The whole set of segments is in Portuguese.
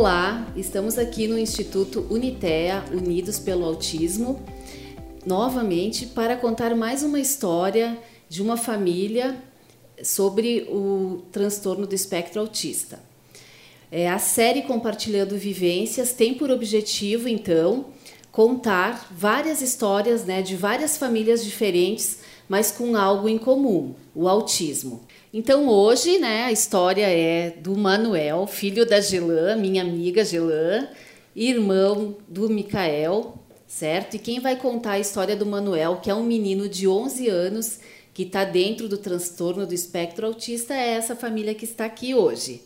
Olá, estamos aqui no Instituto Unitea, Unidos pelo Autismo, novamente para contar mais uma história de uma família sobre o transtorno do espectro autista. É, a série Compartilhando Vivências tem por objetivo, então, contar várias histórias né, de várias famílias diferentes, mas com algo em comum: o autismo. Então hoje, né, a história é do Manuel, filho da Gelan, minha amiga Gelan, irmão do Micael, certo? E quem vai contar a história do Manuel, que é um menino de 11 anos que está dentro do transtorno do espectro autista, é essa família que está aqui hoje.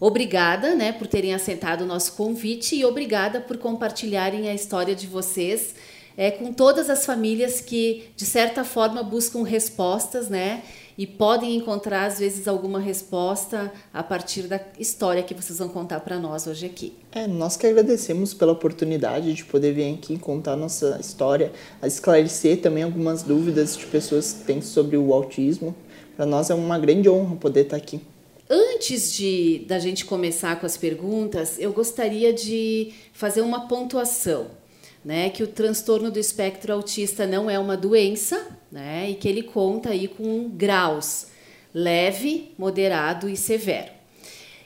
Obrigada, né, por terem aceitado o nosso convite e obrigada por compartilharem a história de vocês é, com todas as famílias que, de certa forma, buscam respostas, né? E podem encontrar às vezes alguma resposta a partir da história que vocês vão contar para nós hoje aqui. É, nós que agradecemos pela oportunidade de poder vir aqui contar nossa história, a esclarecer também algumas dúvidas de pessoas que têm sobre o autismo. Para nós é uma grande honra poder estar aqui. Antes de da gente começar com as perguntas, eu gostaria de fazer uma pontuação né, que o transtorno do espectro autista não é uma doença, né, e que ele conta aí com graus leve, moderado e severo.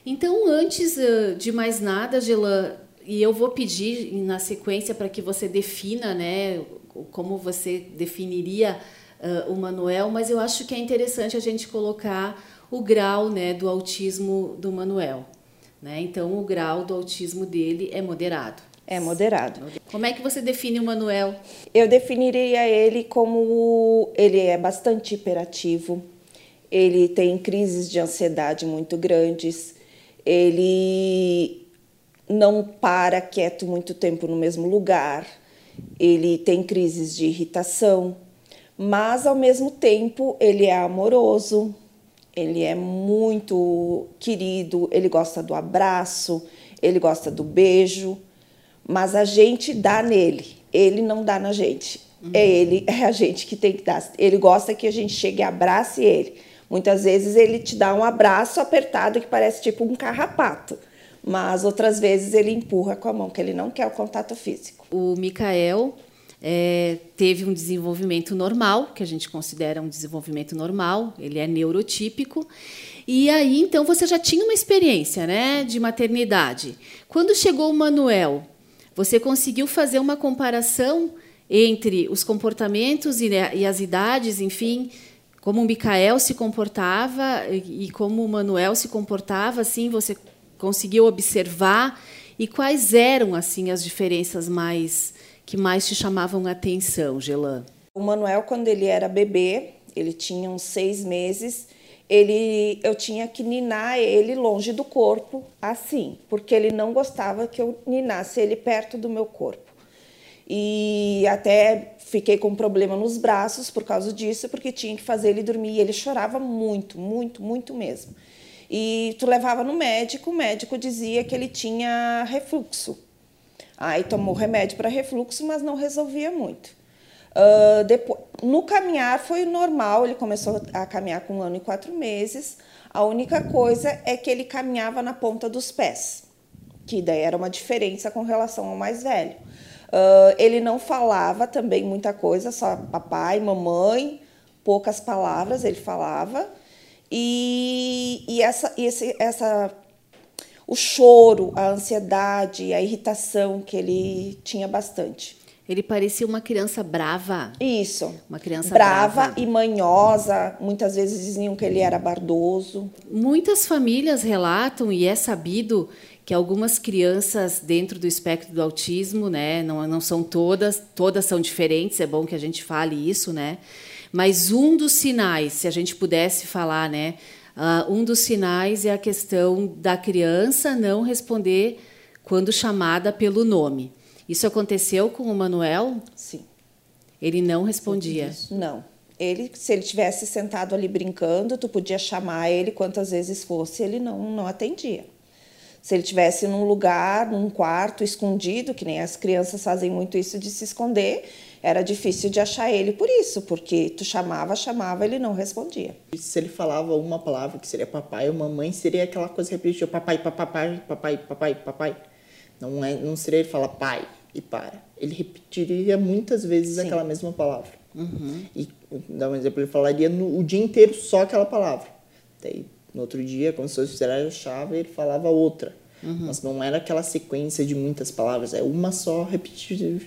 Então, antes de mais nada, Gelan, e eu vou pedir na sequência para que você defina, né, como você definiria uh, o Manuel, mas eu acho que é interessante a gente colocar o grau, né, do autismo do Manuel, né? Então, o grau do autismo dele é moderado. É moderado. Como é que você define o Manuel? Eu definiria ele como ele é bastante hiperativo, ele tem crises de ansiedade muito grandes, ele não para quieto muito tempo no mesmo lugar, ele tem crises de irritação, mas ao mesmo tempo ele é amoroso, ele é muito querido, ele gosta do abraço, ele gosta do beijo mas a gente dá nele, ele não dá na gente. Uhum. É ele, é a gente que tem que dar. Ele gosta que a gente chegue e abrace ele. Muitas vezes ele te dá um abraço apertado que parece tipo um carrapato, mas outras vezes ele empurra com a mão, que ele não quer o contato físico. O Mikael é, teve um desenvolvimento normal, que a gente considera um desenvolvimento normal, ele é neurotípico. E aí, então, você já tinha uma experiência né, de maternidade. Quando chegou o Manuel, você conseguiu fazer uma comparação entre os comportamentos e, e as idades, enfim, como o Micael se comportava e, e como o Manuel se comportava, assim, você conseguiu observar e quais eram assim as diferenças mais que mais te chamavam a atenção, Gelan? O Manuel, quando ele era bebê, ele tinha uns seis meses, ele, eu tinha que ninar ele longe do corpo, assim, porque ele não gostava que eu ninasse ele perto do meu corpo. E até fiquei com um problema nos braços por causa disso, porque tinha que fazer ele dormir. E ele chorava muito, muito, muito mesmo. E tu levava no médico, o médico dizia que ele tinha refluxo. Aí tomou remédio para refluxo, mas não resolvia muito. Uh, depois, no caminhar foi normal, ele começou a caminhar com um ano e quatro meses. A única coisa é que ele caminhava na ponta dos pés, que daí era uma diferença com relação ao mais velho. Uh, ele não falava também muita coisa, só papai, mamãe, poucas palavras ele falava. E, e essa, esse, essa, o choro, a ansiedade, a irritação que ele tinha bastante. Ele parecia uma criança brava. Isso. Uma criança brava, brava. e manhosa. Muitas vezes diziam que ele era bardoso. Muitas famílias relatam e é sabido que algumas crianças dentro do espectro do autismo, né, não, não são todas, todas são diferentes, é bom que a gente fale isso, né? Mas um dos sinais, se a gente pudesse falar, né, uh, um dos sinais é a questão da criança não responder quando chamada pelo nome. Isso aconteceu com o Manuel? Sim. Ele não respondia? Não. Ele, se ele tivesse sentado ali brincando, tu podia chamar ele quantas vezes fosse, ele não, não atendia. Se ele tivesse num lugar, num quarto escondido, que nem as crianças fazem muito isso de se esconder, era difícil de achar ele por isso, porque tu chamava, chamava, ele não respondia. Se ele falava uma palavra que seria papai ou mamãe, seria aquela coisa repetitiva, papai, papai, papai, papai, papai. Não, é, não seria ele falar pai e para. Ele repetiria muitas vezes Sim. aquela mesma palavra. Uhum. E, dá um exemplo, ele falaria no, o dia inteiro só aquela palavra. Daí, no outro dia, quando se você achava, ele falava outra. Uhum. Mas não era aquela sequência de muitas palavras, é uma só repetida.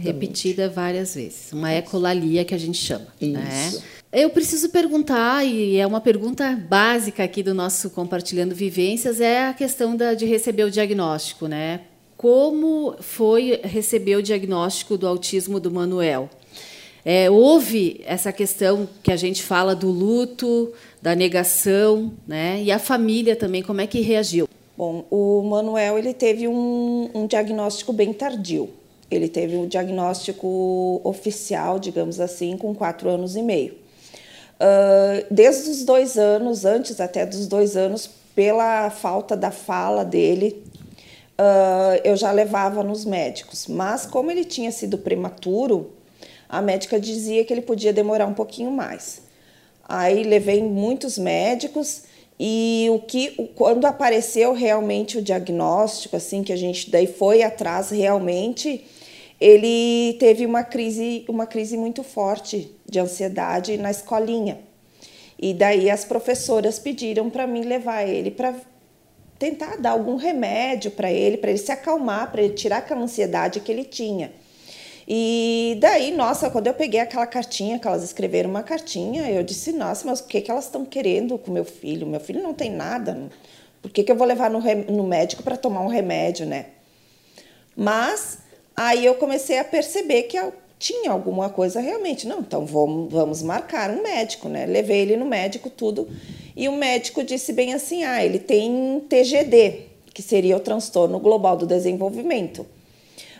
repetida várias vezes. Uma ecolalia que a gente chama. Né? Isso. Eu preciso perguntar, e é uma pergunta básica aqui do nosso Compartilhando Vivências, é a questão da, de receber o diagnóstico, né? Como foi receber o diagnóstico do autismo do Manuel? É, houve essa questão que a gente fala do luto, da negação, né? E a família também, como é que reagiu? Bom, o Manuel ele teve um, um diagnóstico bem tardio. Ele teve o um diagnóstico oficial, digamos assim, com quatro anos e meio. Uh, desde os dois anos, antes até dos dois anos, pela falta da fala dele, uh, eu já levava nos médicos. Mas como ele tinha sido prematuro, a médica dizia que ele podia demorar um pouquinho mais. Aí levei muitos médicos e o que quando apareceu realmente o diagnóstico, assim que a gente daí foi atrás realmente, ele teve uma crise, uma crise muito forte de ansiedade na escolinha. E daí as professoras pediram para mim levar ele para tentar dar algum remédio para ele, para ele se acalmar, para ele tirar aquela ansiedade que ele tinha. E daí, nossa, quando eu peguei aquela cartinha, que elas escreveram uma cartinha, eu disse, nossa, mas o que, que elas estão querendo com meu filho? Meu filho não tem nada. Por que, que eu vou levar no, no médico para tomar um remédio, né? Mas aí eu comecei a perceber que tinha alguma coisa realmente. Não, então vamos, vamos marcar um médico, né? Levei ele no médico, tudo. E o médico disse bem assim: ah, ele tem TGD, que seria o transtorno global do desenvolvimento.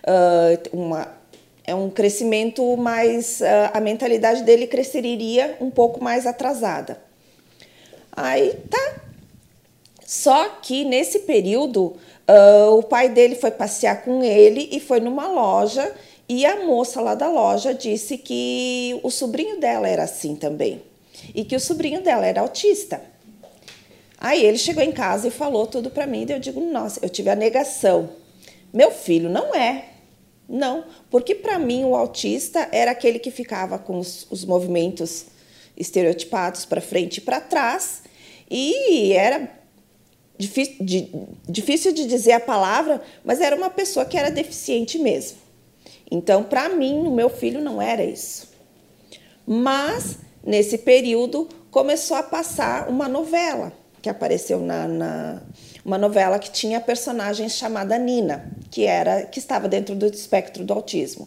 Uh, uma, é um crescimento mais. Uh, a mentalidade dele cresceria um pouco mais atrasada. Aí tá. Só que nesse período, uh, o pai dele foi passear com ele e foi numa loja. E a moça lá da loja disse que o sobrinho dela era assim também. E que o sobrinho dela era autista. Aí ele chegou em casa e falou tudo para mim. E eu digo: Nossa, eu tive a negação. Meu filho não é. Não, porque para mim o autista era aquele que ficava com os, os movimentos estereotipados para frente e para trás e era difícil de, difícil de dizer a palavra, mas era uma pessoa que era deficiente mesmo. Então, para mim, o meu filho não era isso. Mas, nesse período, começou a passar uma novela que apareceu na, na uma novela que tinha a personagem chamada Nina, que era que estava dentro do espectro do autismo.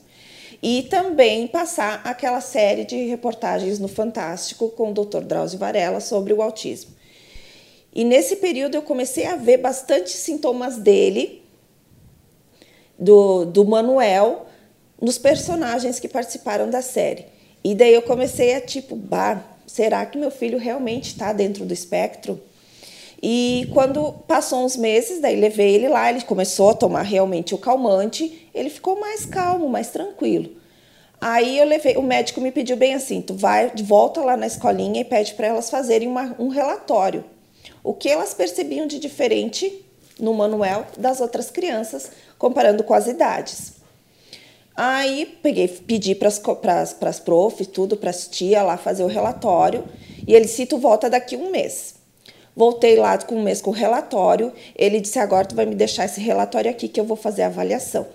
E também passar aquela série de reportagens no Fantástico com o Dr. Drauzio Varela sobre o autismo. E nesse período eu comecei a ver bastante sintomas dele, do, do Manuel, nos personagens que participaram da série. E daí eu comecei a tipo, bah, será que meu filho realmente está dentro do espectro? E quando passou uns meses, daí levei ele lá, ele começou a tomar realmente o calmante, ele ficou mais calmo, mais tranquilo. Aí eu levei, o médico me pediu bem assim, tu vai, volta lá na escolinha e pede para elas fazerem uma, um relatório. O que elas percebiam de diferente no manual das outras crianças, comparando com as idades. Aí peguei, pedi para as profs, tudo, para as tia lá fazer o relatório, e ele disse, tu volta daqui um mês. Voltei lá com um mês com o relatório. Ele disse: agora tu vai me deixar esse relatório aqui que eu vou fazer a avaliação.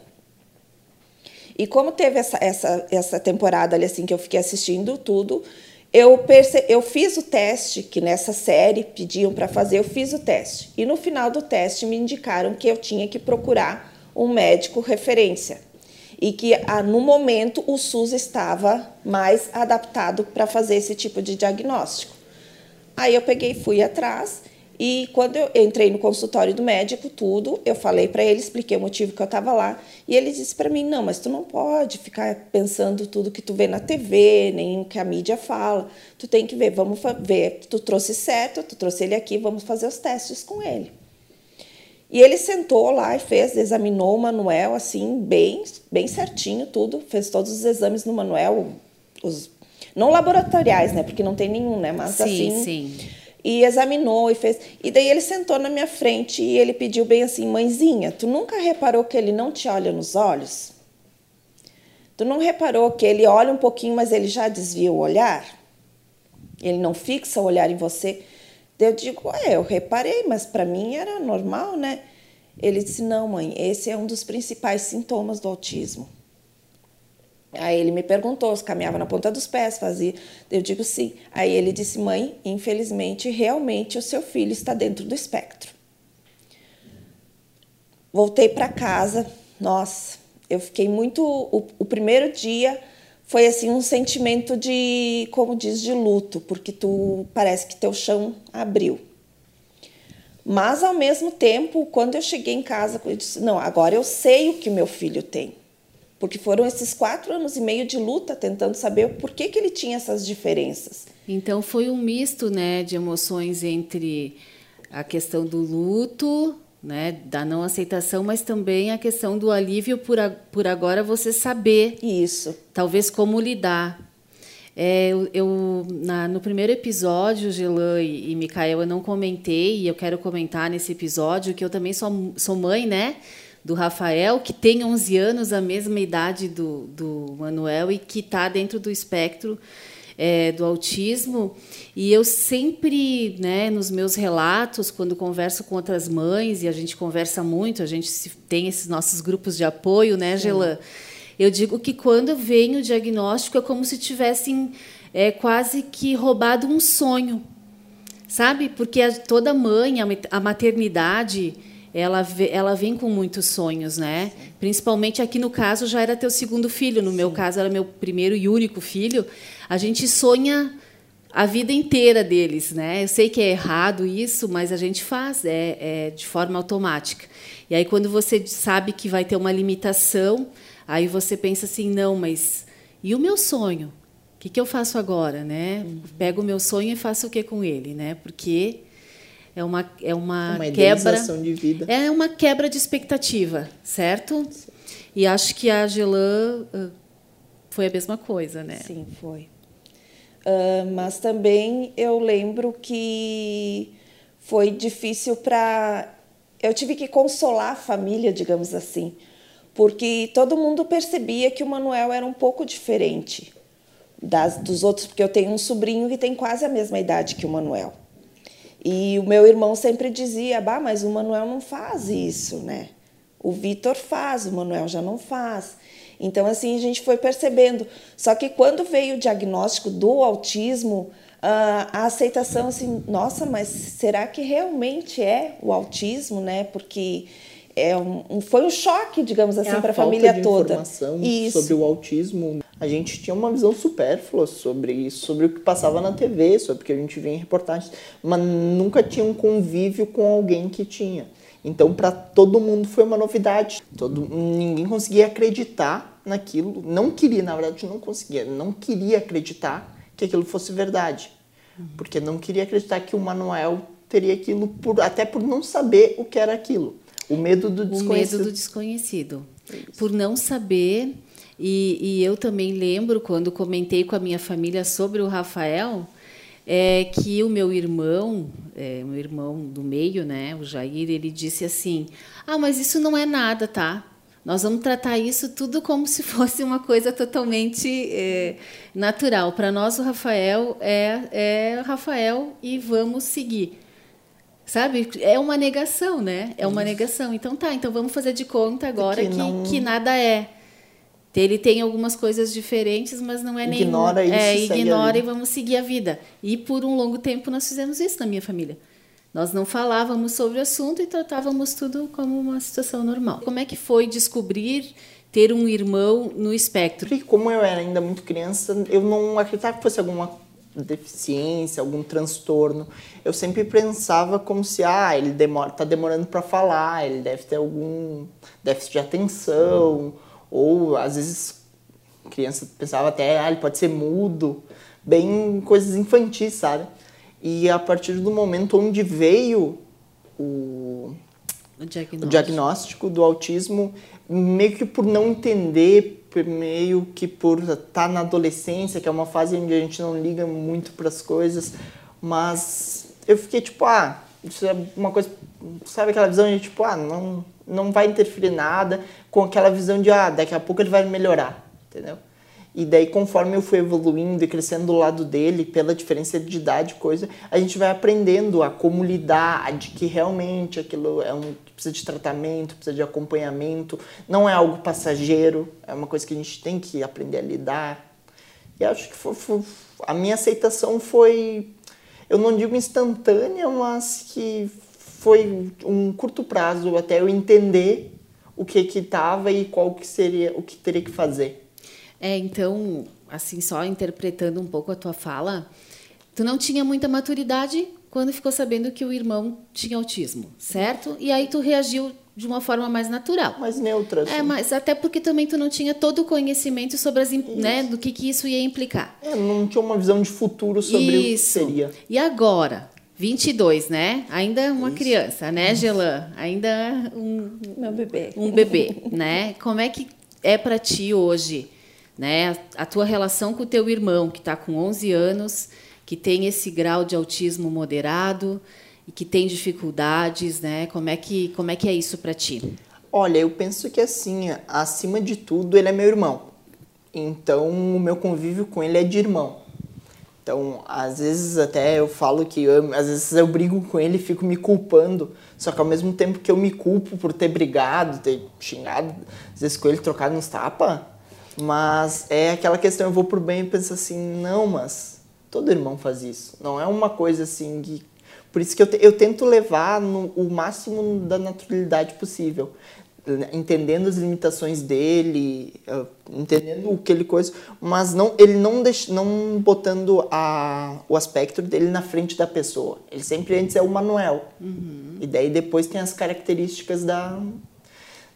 E como teve essa, essa, essa temporada ali assim que eu fiquei assistindo tudo, eu, perce... eu fiz o teste que nessa série pediam para fazer, eu fiz o teste. E no final do teste me indicaram que eu tinha que procurar um médico referência. E que no momento o SUS estava mais adaptado para fazer esse tipo de diagnóstico. Aí eu peguei, fui atrás e quando eu entrei no consultório do médico, tudo, eu falei para ele, expliquei o motivo que eu estava lá, e ele disse para mim: "Não, mas tu não pode ficar pensando tudo que tu vê na TV, nem o que a mídia fala. Tu tem que ver, vamos ver, tu trouxe certo, tu trouxe ele aqui, vamos fazer os testes com ele". E ele sentou lá e fez, examinou o Manuel assim, bem, bem certinho tudo, fez todos os exames no Manuel, os não laboratoriais, né? Porque não tem nenhum, né? Mas sim, assim. Sim. e examinou e fez. E daí ele sentou na minha frente e ele pediu bem assim: Mãezinha, tu nunca reparou que ele não te olha nos olhos? Tu não reparou que ele olha um pouquinho, mas ele já desvia o olhar? Ele não fixa o olhar em você? Eu digo: É, eu reparei, mas para mim era normal, né? Ele disse: Não, mãe, esse é um dos principais sintomas do autismo. Aí ele me perguntou se caminhava na ponta dos pés, fazia. Eu digo sim. Aí ele disse: Mãe, infelizmente, realmente o seu filho está dentro do espectro. Voltei para casa. Nossa, eu fiquei muito. O, o, primeiro dia foi assim um sentimento de, como diz, de luto, porque tu parece que teu chão abriu. Mas ao mesmo tempo, quando eu cheguei em casa, eu disse: Não, agora eu sei o que meu filho tem porque foram esses quatro anos e meio de luta tentando saber por que, que ele tinha essas diferenças. Então foi um misto né, de emoções entre a questão do luto, né, da não aceitação, mas também a questão do alívio por, a, por agora você saber. Isso. Talvez como lidar. É, eu, eu na, no primeiro episódio, Gelan e, e Micael, eu não comentei, e eu quero comentar nesse episódio que eu também sou, sou mãe, né? do Rafael, que tem 11 anos, a mesma idade do, do Manuel, e que está dentro do espectro é, do autismo. E eu sempre, né, nos meus relatos, quando converso com outras mães, e a gente conversa muito, a gente tem esses nossos grupos de apoio, né, Gelan? Eu digo que quando vem o diagnóstico é como se tivessem é, quase que roubado um sonho, sabe? Porque a, toda mãe, a, a maternidade ela, ela vem com muitos sonhos, né? Sim. Principalmente aqui no caso já era teu segundo filho, no Sim. meu caso era meu primeiro e único filho. A gente sonha a vida inteira deles, né? Eu sei que é errado isso, mas a gente faz, é, é de forma automática. E aí quando você sabe que vai ter uma limitação, aí você pensa assim, não, mas e o meu sonho? O que, que eu faço agora, né? Uhum. Pego o meu sonho e faço o que com ele, né? Porque é uma, é uma, uma quebra de vida. É uma quebra de expectativa, certo? Sim. E acho que a Gelan uh, foi a mesma coisa, né? Sim, foi. Uh, mas também eu lembro que foi difícil para. Eu tive que consolar a família, digamos assim, porque todo mundo percebia que o Manuel era um pouco diferente das, dos outros, porque eu tenho um sobrinho que tem quase a mesma idade que o Manuel. E o meu irmão sempre dizia: bah, mas o Manuel não faz isso, né? O Vitor faz, o Manuel já não faz. Então, assim, a gente foi percebendo. Só que quando veio o diagnóstico do autismo, a aceitação, assim, nossa, mas será que realmente é o autismo, né? Porque é um, foi um choque, digamos assim, é para a família toda. Informação Isso. sobre o autismo a gente tinha uma visão supérflua sobre isso, sobre o que passava na TV, sobre o que a gente via em reportagens, mas nunca tinha um convívio com alguém que tinha. Então, para todo mundo foi uma novidade. Todo, ninguém conseguia acreditar naquilo, não queria, na verdade, não conseguia, não queria acreditar que aquilo fosse verdade. Porque não queria acreditar que o Manuel teria aquilo, por, até por não saber o que era aquilo. O medo do desconhecido. O medo do desconhecido. Por não saber e, e, eu também lembro quando comentei com a minha família sobre o Rafael, é que o meu irmão, é, meu irmão do meio, né, o Jair, ele disse assim: Ah, mas isso não é nada, tá? Nós vamos tratar isso tudo como se fosse uma coisa totalmente é, natural. Para nós, o Rafael é, é Rafael e vamos seguir. Sabe? É uma negação, né? É uma negação. Então tá, então vamos fazer de conta agora que, não... que nada é. Ele tem algumas coisas diferentes, mas não é nem ignora isso, é, ignora e vamos seguir a vida. E por um longo tempo nós fizemos isso na minha família. Nós não falávamos sobre o assunto e tratávamos tudo como uma situação normal. Como é que foi descobrir ter um irmão no espectro? Porque como eu era ainda muito criança, eu não acreditava que fosse alguma deficiência, algum transtorno. Eu sempre pensava como se ah, ele demora, tá demorando para falar, ele deve ter algum déficit de atenção ou às vezes criança pensava até, ah, ele pode ser mudo, bem coisas infantis, sabe? E a partir do momento onde veio o, o, diagnóstico. o diagnóstico do autismo, meio que por não entender, meio que por estar tá na adolescência, que é uma fase onde a gente não liga muito para as coisas, mas eu fiquei tipo, ah, isso é uma coisa, sabe aquela visão de tipo, ah, não, não vai interferir nada, com aquela visão de, ah, daqui a pouco ele vai melhorar, entendeu? E daí, conforme eu fui evoluindo e crescendo do lado dele, pela diferença de idade, coisa, a gente vai aprendendo a como lidar, de que realmente aquilo é um precisa de tratamento, precisa de acompanhamento, não é algo passageiro, é uma coisa que a gente tem que aprender a lidar. E acho que foi, foi, a minha aceitação foi, eu não digo instantânea, mas que foi um curto prazo até eu entender o que que estava e qual que seria, o que teria que fazer. É, então, assim, só interpretando um pouco a tua fala, tu não tinha muita maturidade quando ficou sabendo que o irmão tinha autismo, certo? E aí tu reagiu de uma forma mais natural. Mais neutra. Assim. É, mas até porque também tu não tinha todo o conhecimento sobre as, né, do que, que isso ia implicar. É, não tinha uma visão de futuro sobre isso. o que seria. E agora? 22, né? Ainda uma isso. criança, né, Gelan? Ainda um meu bebê. Um bebê, né? Como é que é para ti hoje? né? A tua relação com o teu irmão, que está com 11 anos, que tem esse grau de autismo moderado e que tem dificuldades, né? Como é que, como é, que é isso para ti? Olha, eu penso que assim, acima de tudo, ele é meu irmão. Então, o meu convívio com ele é de irmão. Então, às vezes até eu falo que eu, às vezes eu brigo com ele e fico me culpando, só que ao mesmo tempo que eu me culpo por ter brigado, ter xingado, às vezes com ele trocado uns tapas, mas é aquela questão, eu vou por bem e penso assim, não, mas todo irmão faz isso. Não é uma coisa assim que. Por isso que eu, eu tento levar no, o máximo da naturalidade possível. Entendendo as limitações dele, entendendo o que ele coisa, mas não, ele não, deix, não botando a, o aspecto dele na frente da pessoa. Ele sempre antes é o Manuel. Uhum. E daí depois tem as características da,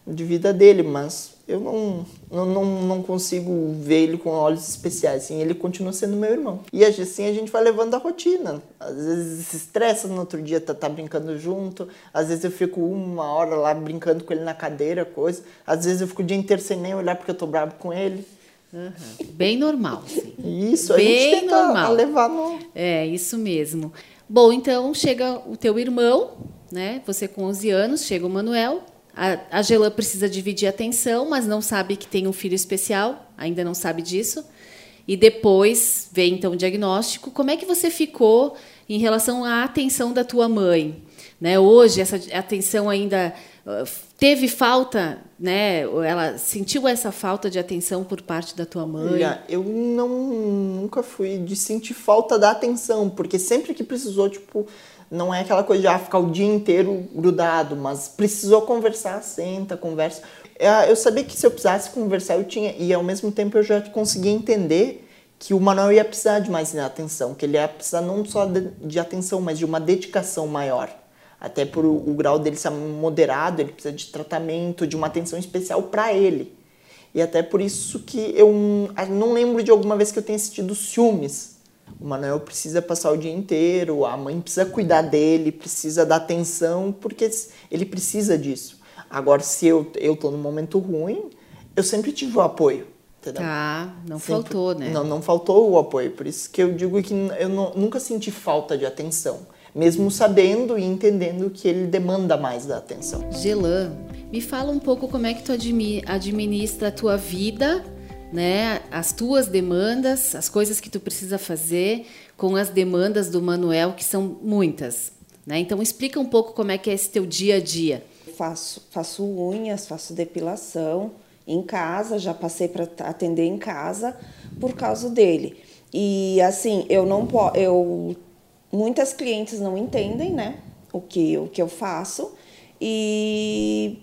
de vida dele, mas eu não, não, não, consigo ver ele com olhos especiais. Assim, ele continua sendo meu irmão. E assim a gente vai levando a rotina. Às vezes se estressa, no outro dia tá, tá brincando junto. Às vezes eu fico uma hora lá brincando com ele na cadeira, coisa. Às vezes eu fico o dia inteiro sem nem olhar porque eu tô bravo com ele. Uhum. Bem normal. Sim. Isso, Bem a gente tenta normal. levar no... É, isso mesmo. Bom, então chega o teu irmão, né? Você com 11 anos, chega o Manuel, a, Gelan precisa dividir a atenção, mas não sabe que tem um filho especial, ainda não sabe disso. E depois vem então o diagnóstico. Como é que você ficou em relação à atenção da tua mãe? Né? Hoje essa atenção ainda uh, teve falta, né? Ela sentiu essa falta de atenção por parte da tua mãe? Olha, eu não nunca fui de sentir falta da atenção, porque sempre que precisou, tipo, não é aquela coisa de ah, ficar o dia inteiro grudado, mas precisou conversar, senta, conversa. Eu sabia que se eu precisasse conversar, eu tinha, e ao mesmo tempo eu já conseguia entender que o Manuel ia precisar de mais atenção, que ele ia precisar não só de, de atenção, mas de uma dedicação maior. Até por o, o grau dele ser moderado, ele precisa de tratamento, de uma atenção especial para ele. E até por isso que eu não lembro de alguma vez que eu tenha sentido ciúmes o Manuel precisa passar o dia inteiro, a mãe precisa cuidar dele, precisa dar atenção, porque ele precisa disso. Agora, se eu, eu tô num momento ruim, eu sempre tive o apoio. Entendeu? Tá, não sempre, faltou, né? Não, não faltou o apoio. Por isso que eu digo que eu não, nunca senti falta de atenção. Mesmo sabendo e entendendo que ele demanda mais da atenção. Gelan, me fala um pouco como é que tu administra a tua vida né, as tuas demandas, as coisas que tu precisa fazer com as demandas do Manuel, que são muitas. Né? Então explica um pouco como é que é esse teu dia a dia. Faço, faço unhas, faço depilação em casa, já passei para atender em casa por causa dele. E assim, eu não posso, eu muitas clientes não entendem, né, o que o que eu faço e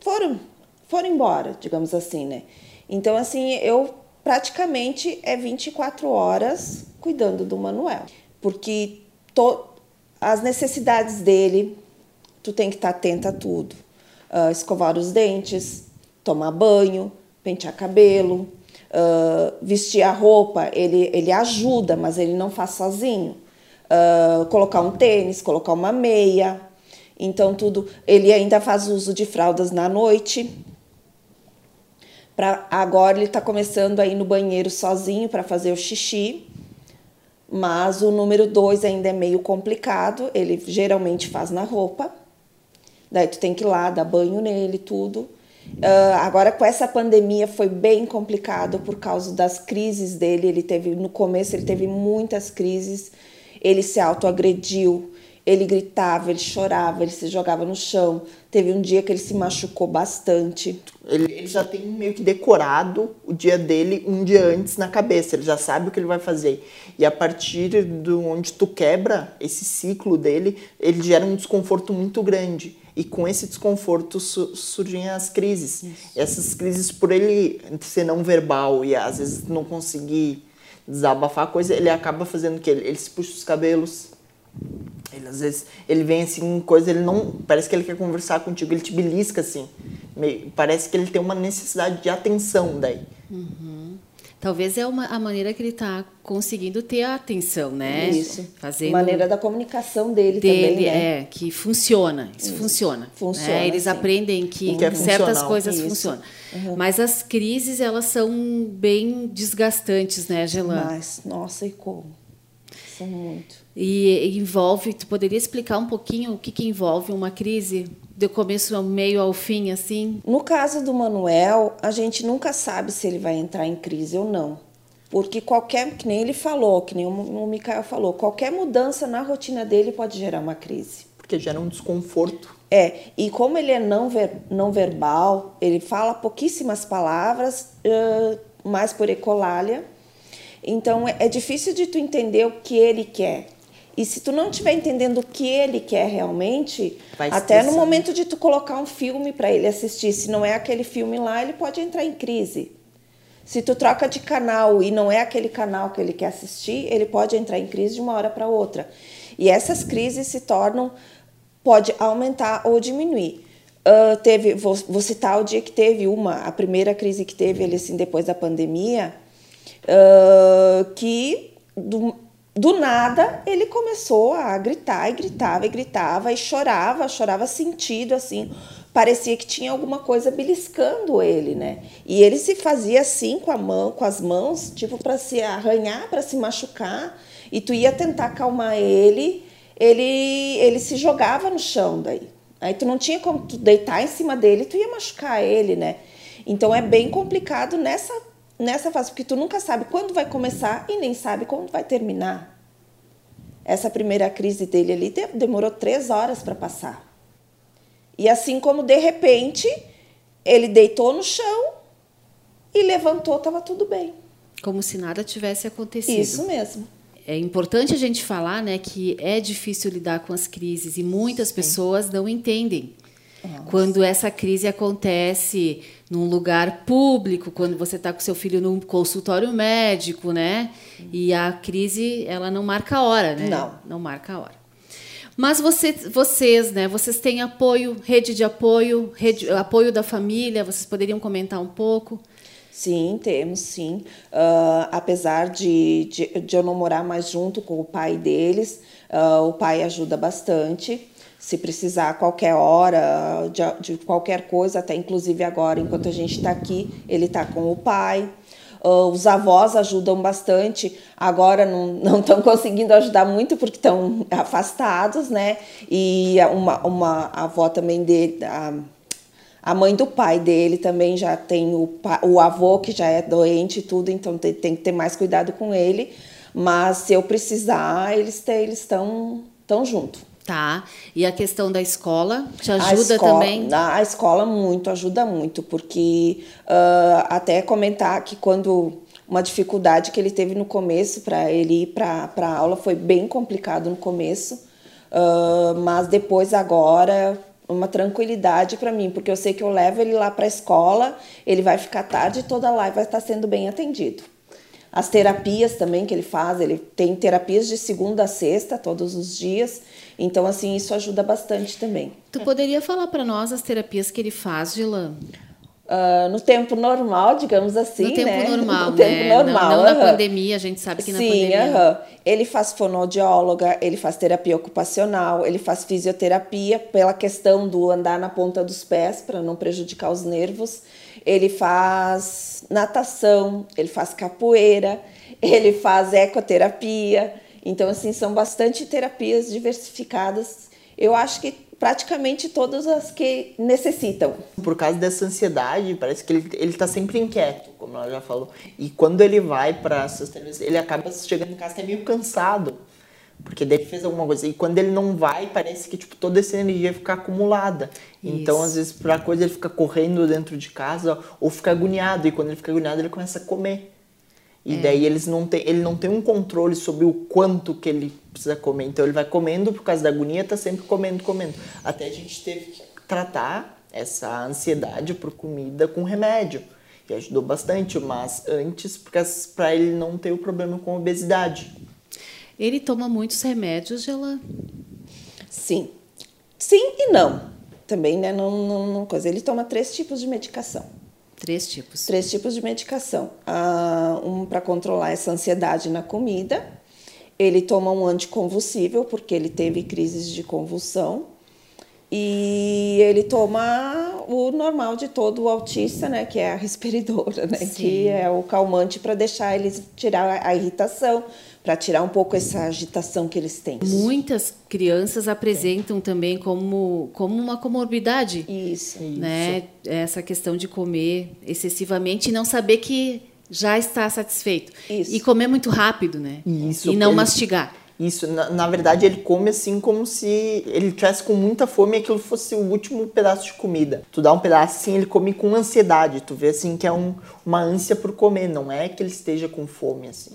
foram foram embora, digamos assim, né? Então, assim, eu praticamente é 24 horas cuidando do Manuel, porque to, as necessidades dele, tu tem que estar tá atenta a tudo. Uh, escovar os dentes, tomar banho, pentear cabelo, uh, vestir a roupa, ele, ele ajuda, mas ele não faz sozinho. Uh, colocar um tênis, colocar uma meia. Então, tudo. Ele ainda faz uso de fraldas na noite, Pra, agora ele está começando a ir no banheiro sozinho para fazer o xixi. Mas o número dois ainda é meio complicado, ele geralmente faz na roupa. Daí tu tem que ir lá, dar banho nele, tudo. Uh, agora com essa pandemia foi bem complicado por causa das crises dele. Ele teve no começo ele teve muitas crises. Ele se autoagrediu, ele gritava, ele chorava, ele se jogava no chão. Teve um dia que ele se machucou bastante. Ele, ele, já tem meio que decorado o dia dele um dia antes na cabeça. Ele já sabe o que ele vai fazer. E a partir de onde tu quebra esse ciclo dele, ele gera um desconforto muito grande. E com esse desconforto su surgem as crises. Isso. Essas crises, por ele ser não verbal e às vezes não conseguir desabafar a coisa, ele acaba fazendo o que? Ele, ele se puxa os cabelos, ele às vezes ele vem assim, coisa, ele não. Parece que ele quer conversar contigo, ele te belisca assim. Meio, parece que ele tem uma necessidade de atenção daí. Uhum. Talvez é uma, a maneira que ele está conseguindo ter a atenção, né? Isso. Fazendo maneira da comunicação dele, dele também, né? É, que funciona. Isso, Isso. funciona. Né? Funciona. Né? Eles sim. aprendem que, que é certas coisas Isso. funcionam. Uhum. Mas as crises, elas são bem desgastantes, né, Gelan? Mas, nossa, e como? São muito. E envolve, tu poderia explicar um pouquinho o que, que envolve uma crise? Do começo ao meio ao fim, assim? No caso do Manuel, a gente nunca sabe se ele vai entrar em crise ou não. Porque qualquer, que nem ele falou, que nem o Mikael falou, qualquer mudança na rotina dele pode gerar uma crise. Porque gera um desconforto. É, e como ele é não, ver, não verbal, ele fala pouquíssimas palavras, uh, mais por ecolalia. Então é, é difícil de tu entender o que ele quer. E se tu não estiver entendendo o que ele quer realmente, Vai até no momento de tu colocar um filme para ele assistir, se não é aquele filme lá, ele pode entrar em crise. Se tu troca de canal e não é aquele canal que ele quer assistir, ele pode entrar em crise de uma hora para outra. E essas crises se tornam pode aumentar ou diminuir. Uh, teve, vou, vou, citar o dia que teve uma, a primeira crise que teve ele assim depois da pandemia, uh, que do, do nada ele começou a gritar e gritava e gritava e chorava, chorava sentido assim, parecia que tinha alguma coisa beliscando ele, né? E ele se fazia assim com a mão, com as mãos, tipo para se arranhar, para se machucar, e tu ia tentar acalmar ele, ele ele se jogava no chão daí. Aí tu não tinha como tu deitar em cima dele, tu ia machucar ele, né? Então é bem complicado nessa nessa fase, porque tu nunca sabe quando vai começar e nem sabe como vai terminar. Essa primeira crise dele ali demorou três horas para passar. E assim como de repente ele deitou no chão e levantou, estava tudo bem. Como se nada tivesse acontecido. Isso mesmo. É importante a gente falar né, que é difícil lidar com as crises e muitas Sim. pessoas não entendem. Nossa. Quando essa crise acontece num lugar público, quando você está com seu filho num consultório médico, né? E a crise, ela não marca a hora, né? Não. Não marca a hora. Mas você, vocês, né? Vocês têm apoio, rede de apoio, rede, apoio da família. Vocês poderiam comentar um pouco? Sim, temos, sim. Uh, apesar de, de, de, eu não morar mais junto com o pai deles, uh, o pai ajuda bastante se precisar a qualquer hora, de, de, qualquer coisa, até inclusive agora, enquanto a gente está aqui, ele está com o pai. Uh, os avós ajudam bastante, agora não estão conseguindo ajudar muito porque estão afastados, né? E uma, uma avó também dele, a, a mãe do pai dele também já tem o, o avô que já é doente e tudo, então tem, tem que ter mais cuidado com ele. Mas se eu precisar, eles estão tão junto. Tá. E a questão da escola te ajuda escola, também? A escola muito, ajuda muito, porque uh, até comentar que quando uma dificuldade que ele teve no começo para ele ir para a aula foi bem complicado no começo, uh, mas depois agora uma tranquilidade para mim, porque eu sei que eu levo ele lá para a escola, ele vai ficar tarde toda lá e vai estar sendo bem atendido. As terapias também que ele faz, ele tem terapias de segunda a sexta, todos os dias. Então, assim, isso ajuda bastante também. Tu poderia falar para nós as terapias que ele faz, Gilan? Uh, no tempo normal, digamos assim, no tempo né? normal, no tempo né? normal, não, não na pandemia, a gente sabe que na Sim, pandemia. Ele faz fonoaudióloga, ele faz terapia ocupacional, ele faz fisioterapia pela questão do andar na ponta dos pés para não prejudicar os nervos. Ele faz natação, ele faz capoeira, ele faz ecoterapia. Então, assim, são bastante terapias diversificadas. Eu acho que praticamente todas as que necessitam. Por causa dessa ansiedade, parece que ele, ele tá sempre inquieto, como ela já falou. E quando ele vai para essas ele acaba chegando em casa até meio cansado. Porque daí fez alguma coisa. E quando ele não vai, parece que tipo, toda essa energia fica acumulada. Isso. Então, às vezes, pra coisa, ele fica correndo dentro de casa ou fica agoniado. E quando ele fica agoniado, ele começa a comer. E é. daí eles não tem, ele não tem um controle sobre o quanto que ele precisa comer. Então ele vai comendo por causa da agonia, tá sempre comendo, comendo. Até a gente teve que tratar essa ansiedade por comida com remédio. E ajudou bastante, mas antes, para ele não ter o problema com obesidade. Ele toma muitos remédios, ela. Sim. Sim e não. Também, né? Não, não, não coisa. Ele toma três tipos de medicação. Três tipos. Três tipos de medicação. Ah, um para controlar essa ansiedade na comida. Ele toma um anticonvulsível, porque ele teve crises de convulsão. E ele toma o normal de todo autista, né, que é a risperidora, né, Sim. que é o calmante para deixar eles tirar a irritação, para tirar um pouco essa agitação que eles têm. Muitas crianças apresentam também como, como uma comorbidade. Isso. Né? Isso. Essa questão de comer excessivamente e não saber que já está satisfeito. Isso. E comer muito rápido, né? Isso. E não mastigar. Isso, na, na, verdade ele come assim como se ele tivesse com muita fome e aquilo fosse o último pedaço de comida. Tu dá um pedaço assim, ele come com ansiedade. Tu vê assim que é um, uma ânsia por comer, não é que ele esteja com fome assim.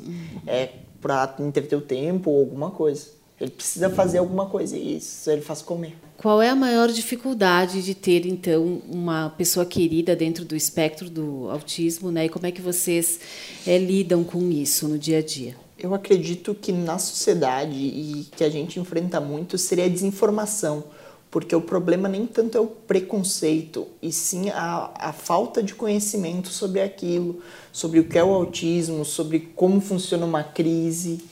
É para entreter o tempo ou alguma coisa. Ele precisa fazer alguma coisa e isso ele faz comer. Qual é a maior dificuldade de ter então uma pessoa querida dentro do espectro do autismo, né? E como é que vocês é, lidam com isso no dia a dia? Eu acredito que na sociedade e que a gente enfrenta muito seria a desinformação, porque o problema nem tanto é o preconceito, e sim a, a falta de conhecimento sobre aquilo, sobre o que é o autismo, sobre como funciona uma crise,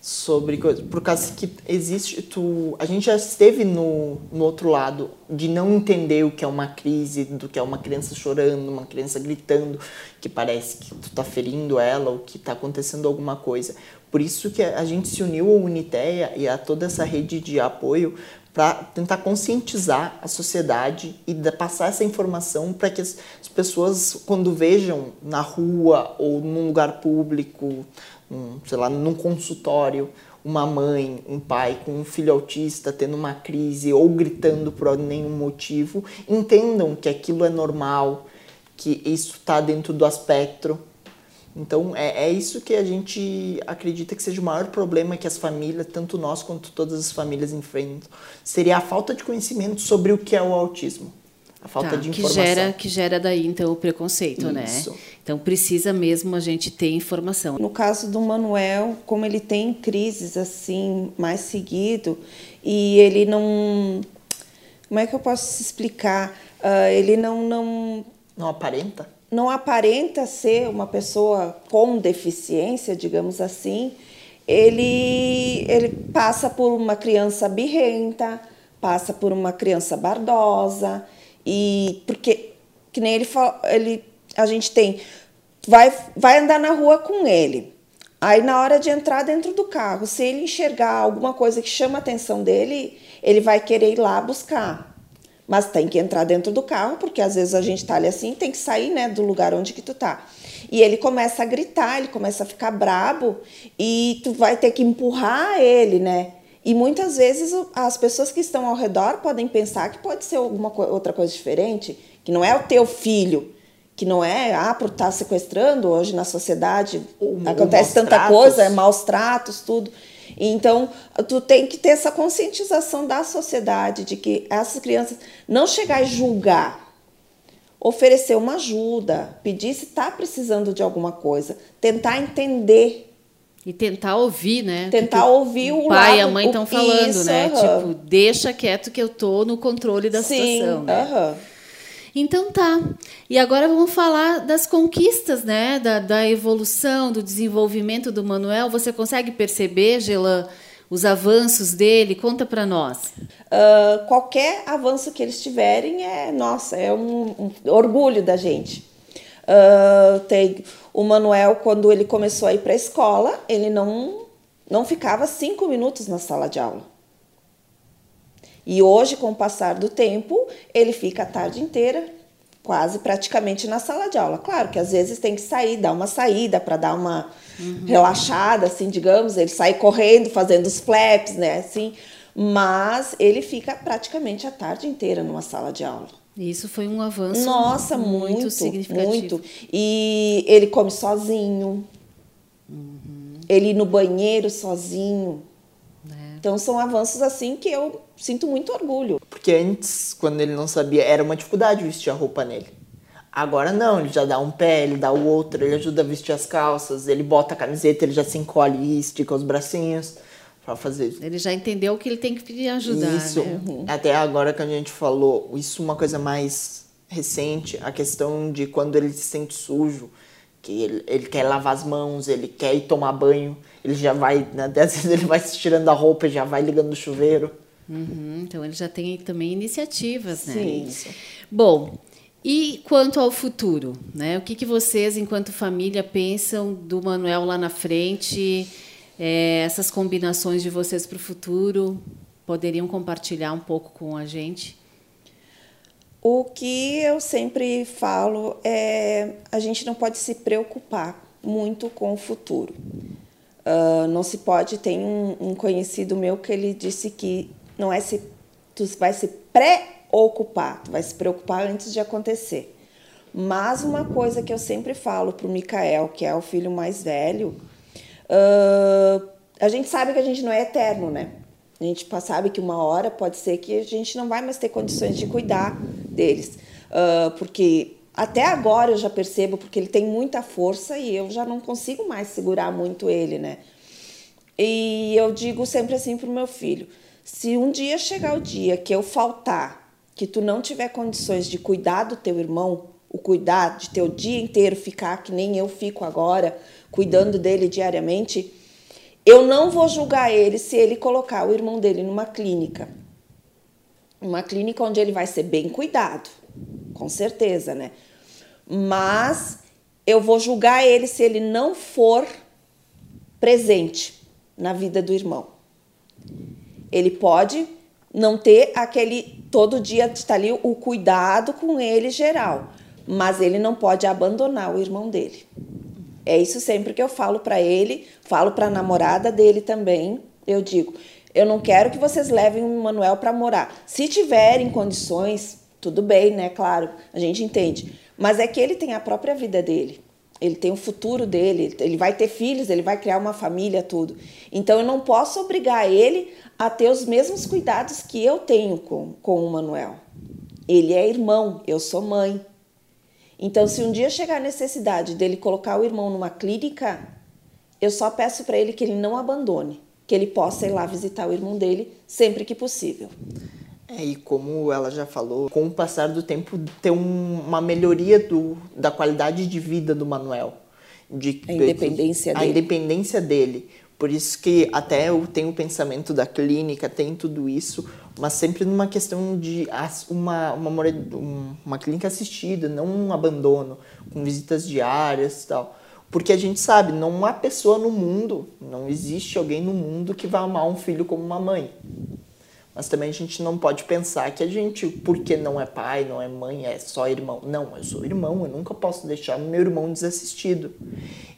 sobre coisas. Por causa que existe. Tu, a gente já esteve no, no outro lado de não entender o que é uma crise, do que é uma criança chorando, uma criança gritando, que parece que tu tá ferindo ela ou que tá acontecendo alguma coisa. Por isso que a gente se uniu à Uniteia e a toda essa rede de apoio para tentar conscientizar a sociedade e passar essa informação para que as pessoas, quando vejam na rua ou num lugar público, sei lá, num consultório, uma mãe, um pai com um filho autista tendo uma crise ou gritando por nenhum motivo, entendam que aquilo é normal, que isso está dentro do aspecto então é, é isso que a gente acredita que seja o maior problema que as famílias, tanto nós quanto todas as famílias enfrentam, seria a falta de conhecimento sobre o que é o autismo. A falta tá, de informação. Que gera, que gera daí, então, o preconceito, né? isso. né? Então, precisa mesmo a gente ter informação. No caso do Manuel, como ele tem crises assim, mais seguido, e ele não... Como é que eu posso explicar? Uh, ele não, não... Não aparenta? Não aparenta ser uma pessoa com deficiência, digamos assim, ele, ele passa por uma criança birrenta, passa por uma criança bardosa, e porque, que nem ele, ele a gente tem, vai, vai andar na rua com ele. Aí, na hora de entrar dentro do carro, se ele enxergar alguma coisa que chama a atenção dele, ele vai querer ir lá buscar mas tem que entrar dentro do carro, porque às vezes a gente tá ali assim, tem que sair, né, do lugar onde que tu tá. E ele começa a gritar, ele começa a ficar brabo e tu vai ter que empurrar ele, né? E muitas vezes as pessoas que estão ao redor podem pensar que pode ser alguma outra coisa diferente, que não é o teu filho, que não é, ah, por estar tá sequestrando hoje na sociedade, acontece tanta tratos. coisa, é maus tratos, tudo. Então, tu tem que ter essa conscientização da sociedade de que essas crianças não chegar e julgar, oferecer uma ajuda, pedir se está precisando de alguma coisa, tentar entender. E tentar ouvir, né? Tentar ouvir o, o pai e a mãe estão falando, isso, né? Tipo, deixa quieto que eu tô no controle da Sim, situação, né? Uhum. Então tá. E agora vamos falar das conquistas, né? Da, da evolução, do desenvolvimento do Manuel. Você consegue perceber, Gelan, os avanços dele? Conta para nós. Uh, qualquer avanço que eles tiverem é, nossa, é um, um orgulho da gente. Uh, tem o Manuel, quando ele começou a ir para a escola, ele não, não ficava cinco minutos na sala de aula. E hoje, com o passar do tempo, ele fica a tarde inteira, quase praticamente na sala de aula. Claro que às vezes tem que sair, dar uma saída para dar uma uhum. relaxada, assim, digamos. Ele sai correndo, fazendo os flaps, né? Assim, mas ele fica praticamente a tarde inteira numa sala de aula. Isso foi um avanço Nossa, muito, muito significativo. Muito. E ele come sozinho. Uhum. Ele ir no banheiro sozinho. É. Então são avanços assim que eu sinto muito orgulho. Porque antes, quando ele não sabia, era uma dificuldade vestir a roupa nele. Agora não, ele já dá um pé, ele dá o outro, ele ajuda a vestir as calças, ele bota a camiseta, ele já se encolhe e estica os bracinhos para fazer. Ele já entendeu que ele tem que pedir ajuda. Isso. Né? Uhum. Até agora que a gente falou, isso é uma coisa mais recente, a questão de quando ele se sente sujo, que ele, ele quer lavar as mãos, ele quer ir tomar banho, ele já vai, né, às vezes ele vai se tirando a roupa, já vai ligando o chuveiro. Uhum, então ele já tem também iniciativas, né? Sim. Bom, e quanto ao futuro, né? O que, que vocês, enquanto família, pensam do Manuel lá na frente? É, essas combinações de vocês para o futuro poderiam compartilhar um pouco com a gente? O que eu sempre falo é a gente não pode se preocupar muito com o futuro. Uh, não se pode. Tem um, um, conhecido meu que ele disse que não é se tu vai se preocupar, tu vai se preocupar antes de acontecer. Mas uma coisa que eu sempre falo para o Mikael, que é o filho mais velho, Uh, a gente sabe que a gente não é eterno, né? A gente sabe que uma hora pode ser que a gente não vai mais ter condições de cuidar deles. Uh, porque até agora eu já percebo, porque ele tem muita força e eu já não consigo mais segurar muito ele, né? E eu digo sempre assim pro meu filho: se um dia chegar o dia que eu faltar, que tu não tiver condições de cuidar do teu irmão, o cuidar de teu dia inteiro ficar que nem eu fico agora, cuidando dele diariamente, eu não vou julgar ele se ele colocar o irmão dele numa clínica. Uma clínica onde ele vai ser bem cuidado, com certeza, né? Mas eu vou julgar ele se ele não for presente na vida do irmão. Ele pode não ter aquele todo dia estar ali o cuidado com ele geral, mas ele não pode abandonar o irmão dele. É isso sempre que eu falo para ele, falo para a namorada dele também. Eu digo, eu não quero que vocês levem o Manuel para morar. Se tiverem condições, tudo bem, né? Claro, a gente entende. Mas é que ele tem a própria vida dele. Ele tem o futuro dele, ele vai ter filhos, ele vai criar uma família, tudo. Então eu não posso obrigar ele a ter os mesmos cuidados que eu tenho com, com o Manuel. Ele é irmão, eu sou mãe. Então, se um dia chegar a necessidade dele colocar o irmão numa clínica, eu só peço para ele que ele não abandone, que ele possa ir lá visitar o irmão dele sempre que possível. É, e como ela já falou, com o passar do tempo tem um, uma melhoria do, da qualidade de vida do Manuel. De, a independência a dele. independência dele. Por isso que até eu tenho o pensamento da clínica, tem tudo isso, mas sempre numa questão de uma, uma, uma clínica assistida, não um abandono, com visitas diárias e tal. Porque a gente sabe, não há pessoa no mundo, não existe alguém no mundo que vá amar um filho como uma mãe. Mas também a gente não pode pensar que a gente, porque não é pai, não é mãe, é só irmão. Não, eu sou irmão, eu nunca posso deixar meu irmão desassistido.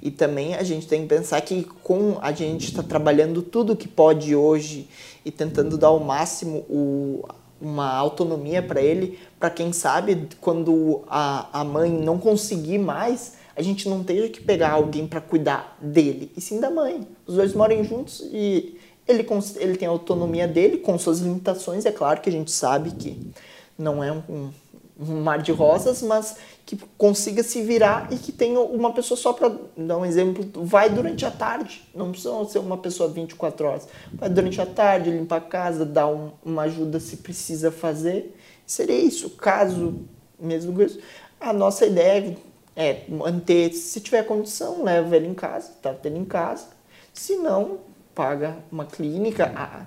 E também a gente tem que pensar que com a gente está trabalhando tudo que pode hoje e tentando dar ao máximo o, uma autonomia para ele, para quem sabe quando a, a mãe não conseguir mais, a gente não tenha que pegar alguém para cuidar dele, e sim da mãe. Os dois moram juntos e ele, ele tem a autonomia dele, com suas limitações, é claro que a gente sabe que não é um, um mar de rosas, mas que consiga se virar e que tenha uma pessoa só para dar um exemplo, vai durante a tarde, não precisa ser uma pessoa 24 horas, vai durante a tarde, limpar a casa, dar um, uma ajuda se precisa fazer, seria isso, caso mesmo isso, a nossa ideia é manter, se tiver condição, leva ele em casa, tá tendo em casa, se não, paga uma clínica,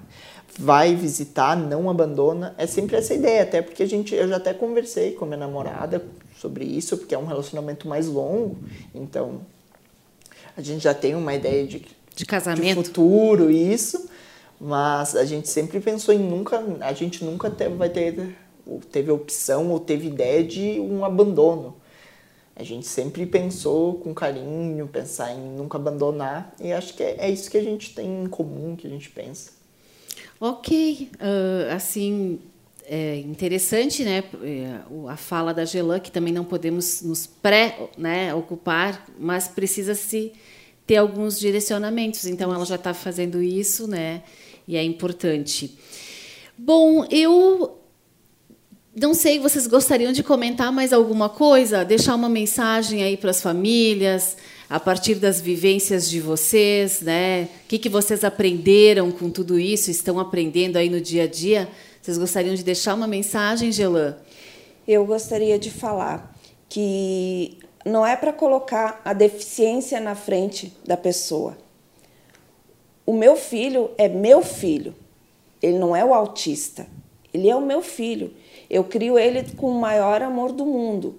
vai visitar, não abandona. É sempre essa ideia, até porque a gente, eu já até conversei com minha namorada sobre isso, porque é um relacionamento mais longo, então a gente já tem uma ideia de, de casamento, de futuro, isso, mas a gente sempre pensou em nunca, a gente nunca teve, vai ter, teve opção ou teve ideia de um abandono. A gente sempre pensou com carinho, pensar em nunca abandonar, e acho que é, é isso que a gente tem em comum, que a gente pensa. Ok, uh, assim, é interessante, né, é, a fala da Gelan, que também não podemos nos pré-ocupar, né, mas precisa-se ter alguns direcionamentos. Então, ela já está fazendo isso, né, e é importante. Bom, eu não sei, vocês gostariam de comentar mais alguma coisa? Deixar uma mensagem aí para as famílias, a partir das vivências de vocês, né? O que, que vocês aprenderam com tudo isso, estão aprendendo aí no dia a dia? Vocês gostariam de deixar uma mensagem, Gelan? Eu gostaria de falar que não é para colocar a deficiência na frente da pessoa. O meu filho é meu filho. Ele não é o autista. Ele é o meu filho. Eu crio ele com o maior amor do mundo.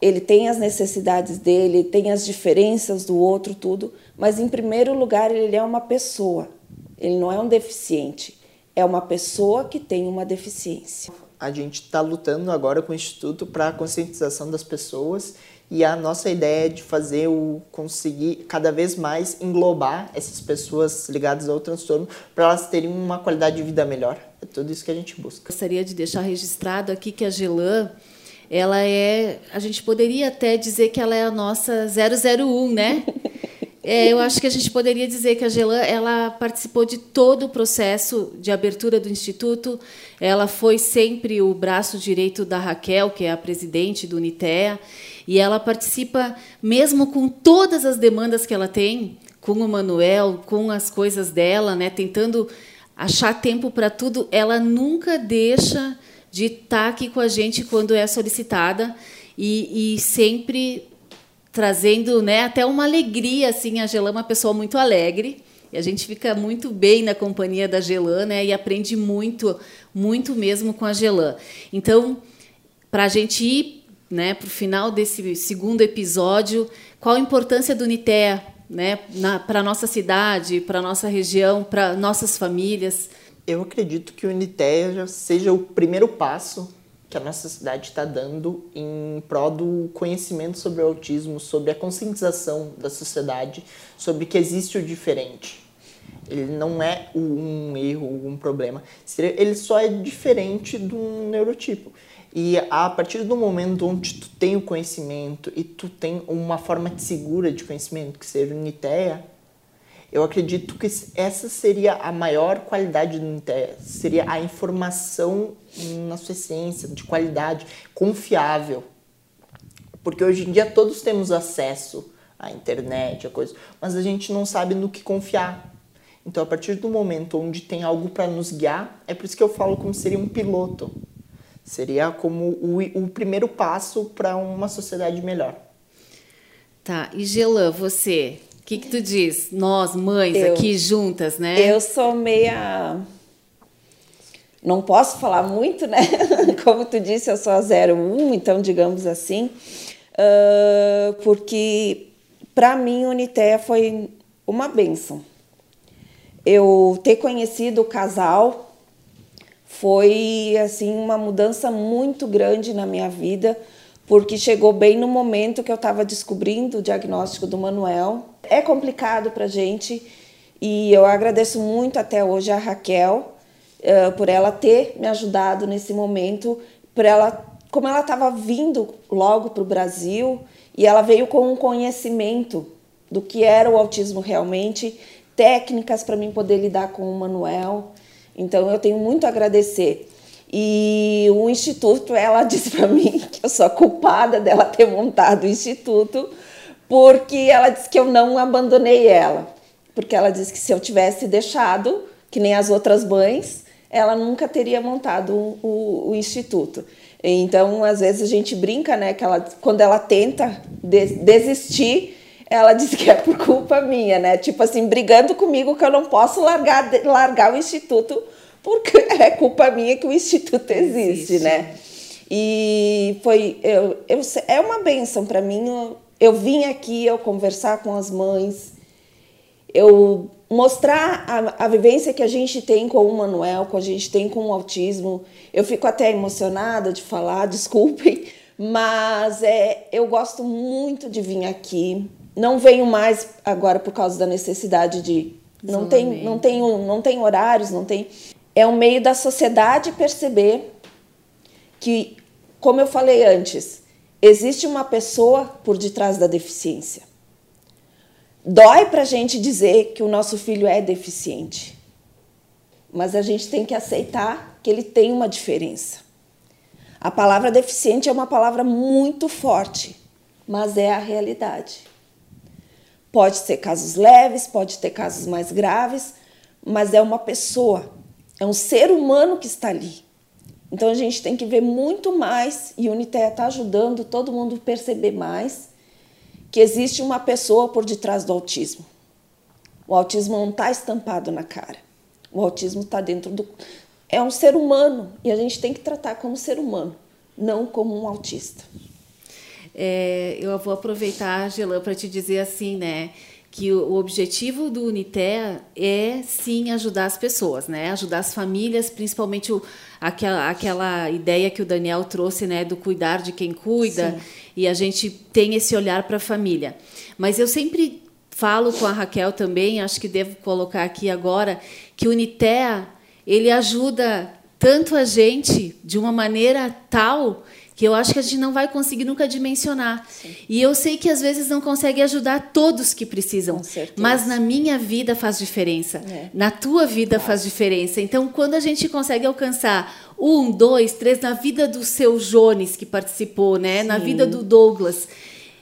Ele tem as necessidades dele, tem as diferenças do outro, tudo, mas em primeiro lugar ele é uma pessoa. Ele não é um deficiente é uma pessoa que tem uma deficiência. A gente está lutando agora com o Instituto para a conscientização das pessoas e a nossa ideia é de fazer o conseguir cada vez mais englobar essas pessoas ligadas ao transtorno para elas terem uma qualidade de vida melhor. É tudo isso que a gente busca. Gostaria de deixar registrado aqui que a Gelan ela é, a gente poderia até dizer que ela é a nossa 001, né? É, eu acho que a gente poderia dizer que a Gelan ela participou de todo o processo de abertura do instituto. Ela foi sempre o braço direito da Raquel, que é a presidente do Unitea, e ela participa mesmo com todas as demandas que ela tem, com o Manuel, com as coisas dela, né, tentando achar tempo para tudo. Ela nunca deixa de estar aqui com a gente quando é solicitada e, e sempre trazendo né, até uma alegria. Assim, a Gelan é uma pessoa muito alegre. E a gente fica muito bem na companhia da Gelan né, e aprende muito, muito mesmo com a Gelan. Então, para a gente ir né, para o final desse segundo episódio, qual a importância do Unitea né, para a nossa cidade, para a nossa região, para nossas famílias? Eu acredito que o Unitea seja o primeiro passo que a nossa cidade está dando em prol do conhecimento sobre o autismo, sobre a conscientização da sociedade, sobre que existe o diferente. Ele não é um erro, um problema. Ele só é diferente de um neurotipo. E a partir do momento onde tu tem o conhecimento e tu tem uma forma segura de conhecimento, que seja o NITEA, eu acredito que essa seria a maior qualidade do NITEA, seria a informação na sua essência, de qualidade, confiável. Porque hoje em dia todos temos acesso à internet, a coisas, mas a gente não sabe no que confiar. Então, a partir do momento onde tem algo para nos guiar, é por isso que eu falo como seria um piloto. Seria como o, o primeiro passo para uma sociedade melhor. Tá, e Gelan, você, que, que tu diz? Nós, mães, eu, aqui juntas, né? Eu sou meia. Não posso falar muito, né? Como tu disse, eu sou a 01, então digamos assim. Uh, porque para mim a Unitea foi uma benção. Eu ter conhecido o casal foi assim uma mudança muito grande na minha vida, porque chegou bem no momento que eu estava descobrindo o diagnóstico do Manuel é complicado para gente e eu agradeço muito até hoje a Raquel uh, por ela ter me ajudado nesse momento, por ela, como ela estava vindo logo para o Brasil e ela veio com um conhecimento do que era o autismo realmente, técnicas para mim poder lidar com o Manuel. Então eu tenho muito a agradecer. E o instituto, ela disse para mim que eu sou a culpada dela ter montado o instituto, porque ela disse que eu não abandonei ela. Porque ela disse que se eu tivesse deixado, que nem as outras mães, ela nunca teria montado o, o, o instituto. Então, às vezes a gente brinca, né, que ela, quando ela tenta desistir, ela diz que é por culpa minha, né? Tipo assim, brigando comigo que eu não posso largar, largar o instituto porque é culpa minha que o instituto existe, existe. né? E foi eu, eu, é uma benção para mim. Eu, eu vim aqui eu conversar com as mães, eu mostrar a, a vivência que a gente tem com o Manuel, que a gente tem com o autismo. Eu fico até emocionada de falar, desculpem, mas é, eu gosto muito de vir aqui. Não venho mais agora por causa da necessidade de não tem não tem não tem horários, não tem é um meio da sociedade perceber que, como eu falei antes, existe uma pessoa por detrás da deficiência. Dói para a gente dizer que o nosso filho é deficiente, mas a gente tem que aceitar que ele tem uma diferença. A palavra deficiente é uma palavra muito forte, mas é a realidade. Pode ter casos leves, pode ter casos mais graves, mas é uma pessoa, é um ser humano que está ali. Então a gente tem que ver muito mais e o Unitea está ajudando todo mundo a perceber mais que existe uma pessoa por detrás do autismo. O autismo não está estampado na cara. O autismo está dentro do. É um ser humano e a gente tem que tratar como ser humano, não como um autista. É, eu vou aproveitar, Gelan, para te dizer assim, né? que o objetivo do Unitea é sim ajudar as pessoas, né? Ajudar as famílias, principalmente o, aquela, aquela ideia que o Daniel trouxe, né, do cuidar de quem cuida, sim. e a gente tem esse olhar para a família. Mas eu sempre falo com a Raquel também, acho que devo colocar aqui agora, que o Unitea ele ajuda tanto a gente de uma maneira tal que eu acho que a gente não vai conseguir nunca dimensionar. Sim. E eu sei que às vezes não consegue ajudar todos que precisam, mas na minha vida faz diferença, é. na tua vida faz diferença. Então, quando a gente consegue alcançar um, dois, três na vida do seu Jones que participou, né, Sim. na vida do Douglas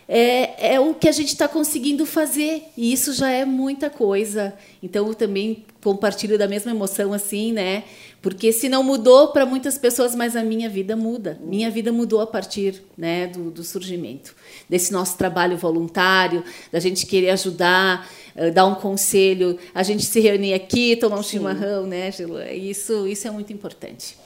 é, é o que a gente está conseguindo fazer e isso já é muita coisa. Então eu também compartilho da mesma emoção assim, né? Porque se não mudou para muitas pessoas, mas a minha vida muda. Minha vida mudou a partir, né, do, do surgimento desse nosso trabalho voluntário, da gente querer ajudar, uh, dar um conselho, a gente se reunir aqui, tomar um Sim. chimarrão, né, Gila? Isso, isso é muito importante.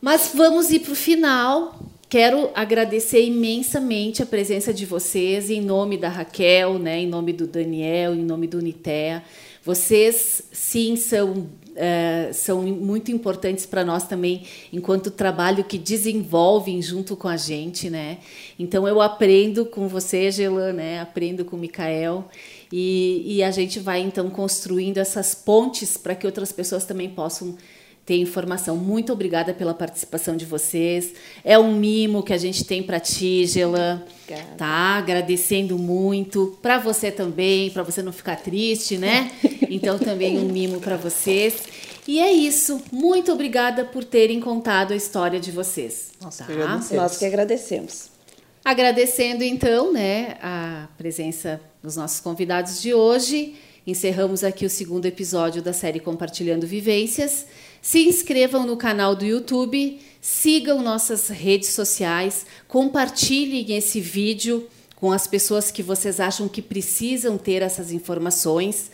Mas vamos ir para o final Quero agradecer imensamente a presença de vocês, em nome da Raquel, né, em nome do Daniel, em nome do Unitea. Vocês, sim, são, é, são muito importantes para nós também, enquanto trabalho que desenvolvem junto com a gente. Né? Então, eu aprendo com você, Gelan, né? aprendo com o Mikael, e, e a gente vai, então, construindo essas pontes para que outras pessoas também possam ter informação. Muito obrigada pela participação de vocês. É um mimo que a gente tem para ti, Gela. Tá? Agradecendo muito. Para você também, para você não ficar triste, né? Então, também um mimo para vocês. E é isso. Muito obrigada por terem contado a história de vocês. Nossa, tá? Nós que agradecemos. Agradecendo, então, né, a presença dos nossos convidados de hoje. Encerramos aqui o segundo episódio da série Compartilhando Vivências. Se inscrevam no canal do YouTube, sigam nossas redes sociais, compartilhem esse vídeo com as pessoas que vocês acham que precisam ter essas informações.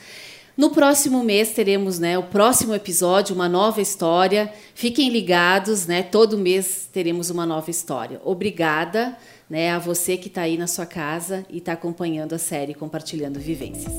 No próximo mês teremos né, o próximo episódio, uma nova história. Fiquem ligados, né? Todo mês teremos uma nova história. Obrigada né, a você que está aí na sua casa e está acompanhando a série Compartilhando Vivências.